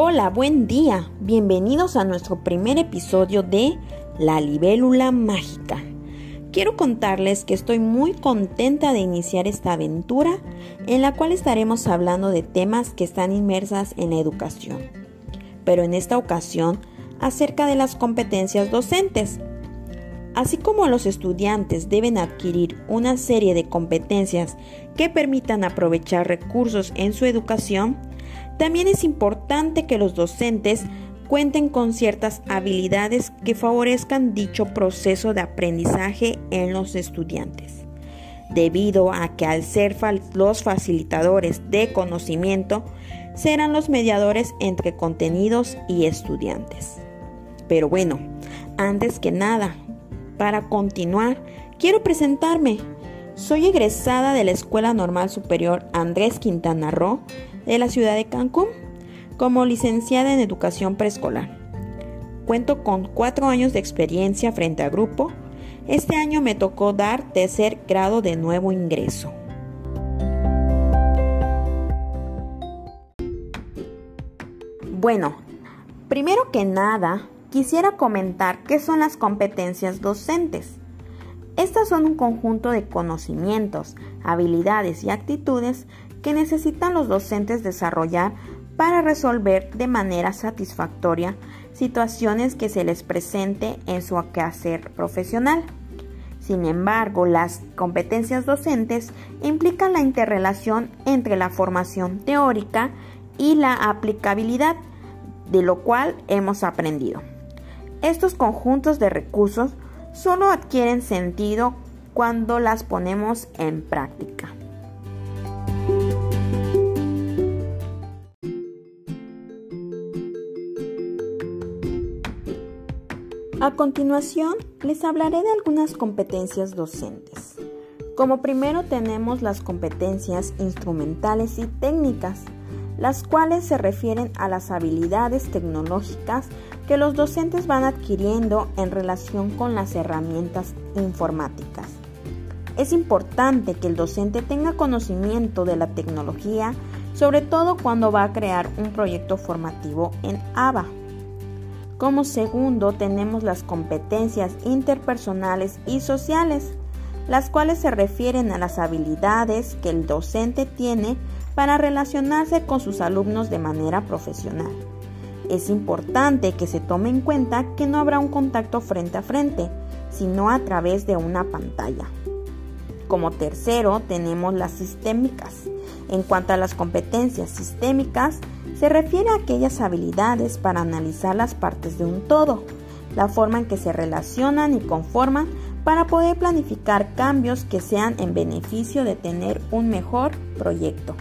Hola, buen día. Bienvenidos a nuestro primer episodio de La libélula mágica. Quiero contarles que estoy muy contenta de iniciar esta aventura en la cual estaremos hablando de temas que están inmersas en la educación, pero en esta ocasión acerca de las competencias docentes. Así como los estudiantes deben adquirir una serie de competencias que permitan aprovechar recursos en su educación, también es importante que los docentes cuenten con ciertas habilidades que favorezcan dicho proceso de aprendizaje en los estudiantes, debido a que al ser los facilitadores de conocimiento, serán los mediadores entre contenidos y estudiantes. Pero bueno, antes que nada, para continuar, quiero presentarme. Soy egresada de la Escuela Normal Superior Andrés Quintana Roo de la ciudad de Cancún como licenciada en educación preescolar. Cuento con cuatro años de experiencia frente a grupo. Este año me tocó dar tercer grado de nuevo ingreso. Bueno, primero que nada, quisiera comentar qué son las competencias docentes. Estas son un conjunto de conocimientos, habilidades y actitudes que necesitan los docentes desarrollar para resolver de manera satisfactoria situaciones que se les presente en su quehacer profesional. Sin embargo, las competencias docentes implican la interrelación entre la formación teórica y la aplicabilidad, de lo cual hemos aprendido. Estos conjuntos de recursos solo adquieren sentido cuando las ponemos en práctica. A continuación, les hablaré de algunas competencias docentes. Como primero tenemos las competencias instrumentales y técnicas, las cuales se refieren a las habilidades tecnológicas que los docentes van adquiriendo en relación con las herramientas informáticas. Es importante que el docente tenga conocimiento de la tecnología, sobre todo cuando va a crear un proyecto formativo en ABA. Como segundo tenemos las competencias interpersonales y sociales, las cuales se refieren a las habilidades que el docente tiene para relacionarse con sus alumnos de manera profesional. Es importante que se tome en cuenta que no habrá un contacto frente a frente, sino a través de una pantalla. Como tercero tenemos las sistémicas. En cuanto a las competencias sistémicas, se refiere a aquellas habilidades para analizar las partes de un todo, la forma en que se relacionan y conforman para poder planificar cambios que sean en beneficio de tener un mejor proyecto.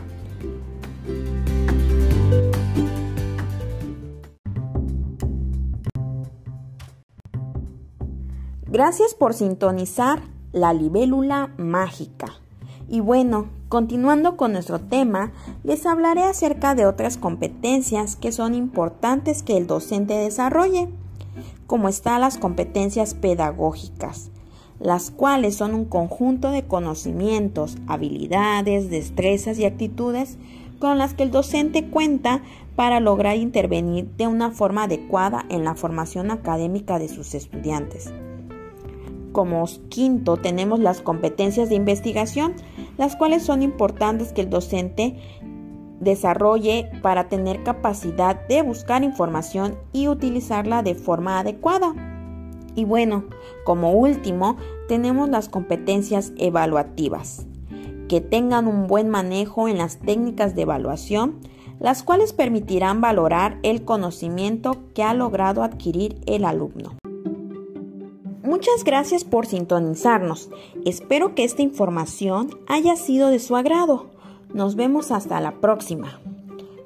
Gracias por sintonizar la libélula mágica. Y bueno, continuando con nuestro tema, les hablaré acerca de otras competencias que son importantes que el docente desarrolle, como están las competencias pedagógicas, las cuales son un conjunto de conocimientos, habilidades, destrezas y actitudes con las que el docente cuenta para lograr intervenir de una forma adecuada en la formación académica de sus estudiantes. Como quinto tenemos las competencias de investigación, las cuales son importantes que el docente desarrolle para tener capacidad de buscar información y utilizarla de forma adecuada. Y bueno, como último, tenemos las competencias evaluativas, que tengan un buen manejo en las técnicas de evaluación, las cuales permitirán valorar el conocimiento que ha logrado adquirir el alumno. Muchas gracias por sintonizarnos. Espero que esta información haya sido de su agrado. Nos vemos hasta la próxima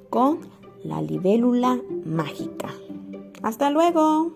con la libélula mágica. Hasta luego.